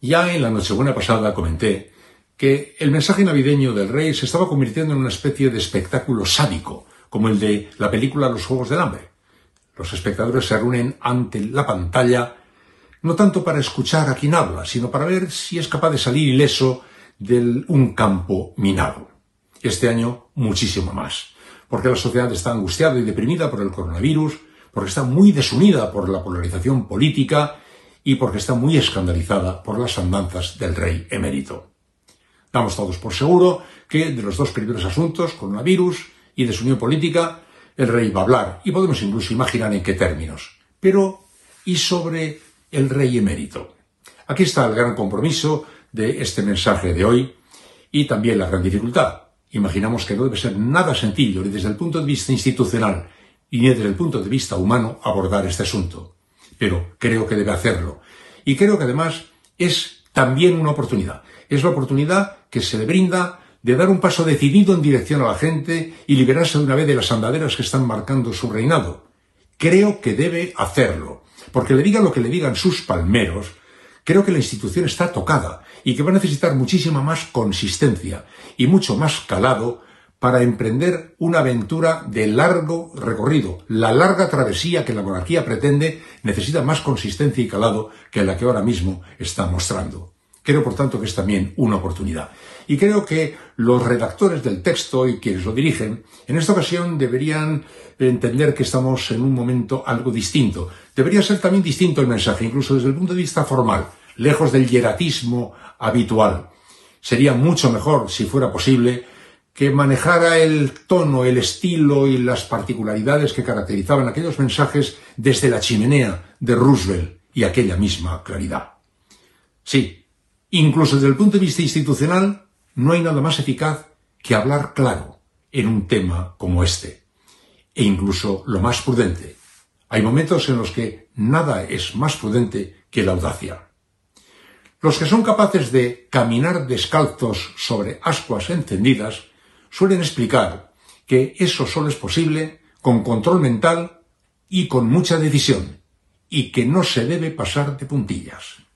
Ya en la Nochebuena pasada comenté que el mensaje navideño del rey se estaba convirtiendo en una especie de espectáculo sádico, como el de la película Los Juegos del Hambre. Los espectadores se reúnen ante la pantalla no tanto para escuchar a quien habla, sino para ver si es capaz de salir ileso de un campo minado. Este año muchísimo más, porque la sociedad está angustiada y deprimida por el coronavirus, porque está muy desunida por la polarización política y porque está muy escandalizada por las andanzas del rey emérito. Damos todos por seguro que de los dos primeros asuntos, coronavirus y desunión política, el rey va a hablar y podemos incluso imaginar en qué términos. Pero, ¿y sobre el rey emérito? Aquí está el gran compromiso de este mensaje de hoy y también la gran dificultad. Imaginamos que no debe ser nada sencillo ni desde el punto de vista institucional ni desde el punto de vista humano abordar este asunto. Pero creo que debe hacerlo. Y creo que además es también una oportunidad. Es la oportunidad que se le brinda de dar un paso decidido en dirección a la gente y liberarse de una vez de las andaderas que están marcando su reinado. Creo que debe hacerlo, porque le digan lo que le digan sus palmeros, creo que la institución está tocada y que va a necesitar muchísima más consistencia y mucho más calado para emprender una aventura de largo recorrido. La larga travesía que la monarquía pretende necesita más consistencia y calado que la que ahora mismo está mostrando. Creo, por tanto, que es también una oportunidad. Y creo que los redactores del texto y quienes lo dirigen, en esta ocasión deberían entender que estamos en un momento algo distinto. Debería ser también distinto el mensaje, incluso desde el punto de vista formal, lejos del hieratismo habitual. Sería mucho mejor, si fuera posible, que manejara el tono, el estilo y las particularidades que caracterizaban aquellos mensajes desde la chimenea de Roosevelt y aquella misma claridad. Sí, Incluso desde el punto de vista institucional, no hay nada más eficaz que hablar claro en un tema como este. E incluso lo más prudente. Hay momentos en los que nada es más prudente que la audacia. Los que son capaces de caminar descalzos sobre ascuas encendidas suelen explicar que eso solo es posible con control mental y con mucha decisión, y que no se debe pasar de puntillas.